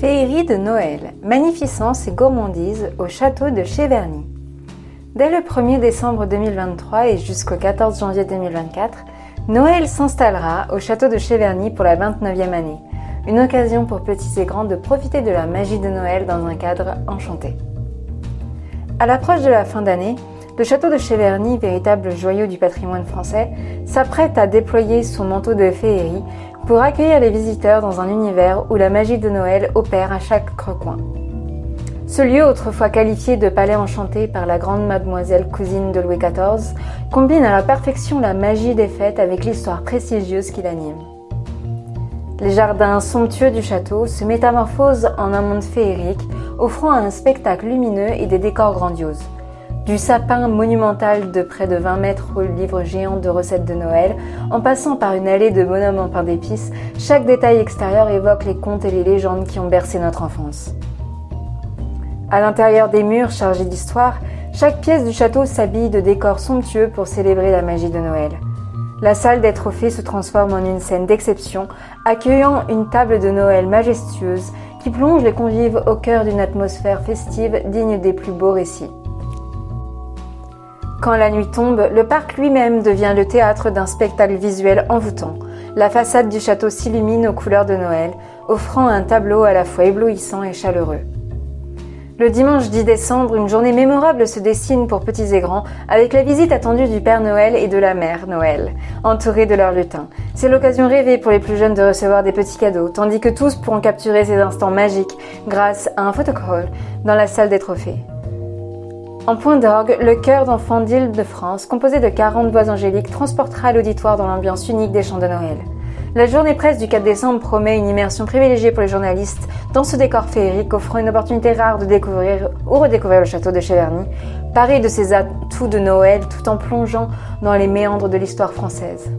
Féerie de Noël, magnificence et gourmandise au château de Cheverny. Dès le 1er décembre 2023 et jusqu'au 14 janvier 2024, Noël s'installera au château de Cheverny pour la 29e année. Une occasion pour petits et grands de profiter de la magie de Noël dans un cadre enchanté. À l'approche de la fin d'année, le château de Cheverny, véritable joyau du patrimoine français, s'apprête à déployer son manteau de féerie pour accueillir les visiteurs dans un univers où la magie de Noël opère à chaque recoin. Ce lieu, autrefois qualifié de palais enchanté par la grande mademoiselle cousine de Louis XIV, combine à la perfection la magie des fêtes avec l'histoire prestigieuse qui l'anime. Les jardins somptueux du château se métamorphosent en un monde féerique, offrant un spectacle lumineux et des décors grandioses. Du sapin monumental de près de 20 mètres au livre géant de recettes de Noël, en passant par une allée de bonhommes en pain d'épices, chaque détail extérieur évoque les contes et les légendes qui ont bercé notre enfance. À l'intérieur des murs chargés d'histoire, chaque pièce du château s'habille de décors somptueux pour célébrer la magie de Noël. La salle des trophées se transforme en une scène d'exception, accueillant une table de Noël majestueuse qui plonge les convives au cœur d'une atmosphère festive digne des plus beaux récits. Quand la nuit tombe, le parc lui-même devient le théâtre d'un spectacle visuel envoûtant. La façade du château s'illumine aux couleurs de Noël, offrant un tableau à la fois éblouissant et chaleureux. Le dimanche 10 décembre, une journée mémorable se dessine pour petits et grands, avec la visite attendue du Père Noël et de la Mère Noël, entourés de leurs lutins. C'est l'occasion rêvée pour les plus jeunes de recevoir des petits cadeaux, tandis que tous pourront capturer ces instants magiques grâce à un photocall dans la salle des trophées. En point d'orgue, le chœur d'enfants d'Île-de-France, composé de 40 voix angéliques, transportera l'auditoire dans l'ambiance unique des chants de Noël. La journée presse du 4 décembre promet une immersion privilégiée pour les journalistes dans ce décor féerique, offrant une opportunité rare de découvrir ou redécouvrir le château de Cheverny, paré de ses atouts de Noël tout en plongeant dans les méandres de l'histoire française.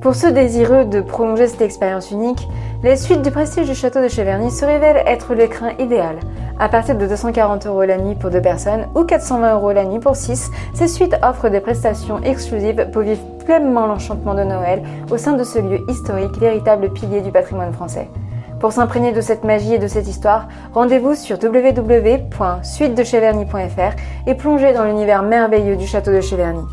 Pour ceux désireux de prolonger cette expérience unique, les suites du prestige du château de Cheverny se révèlent être l'écrin idéal. À partir de 240 euros la nuit pour deux personnes ou 420 euros la nuit pour six, ces suites offrent des prestations exclusives pour vivre pleinement l'enchantement de Noël au sein de ce lieu historique, véritable pilier du patrimoine français. Pour s'imprégner de cette magie et de cette histoire, rendez-vous sur www.suitedecheverny.fr et plongez dans l'univers merveilleux du château de Cheverny.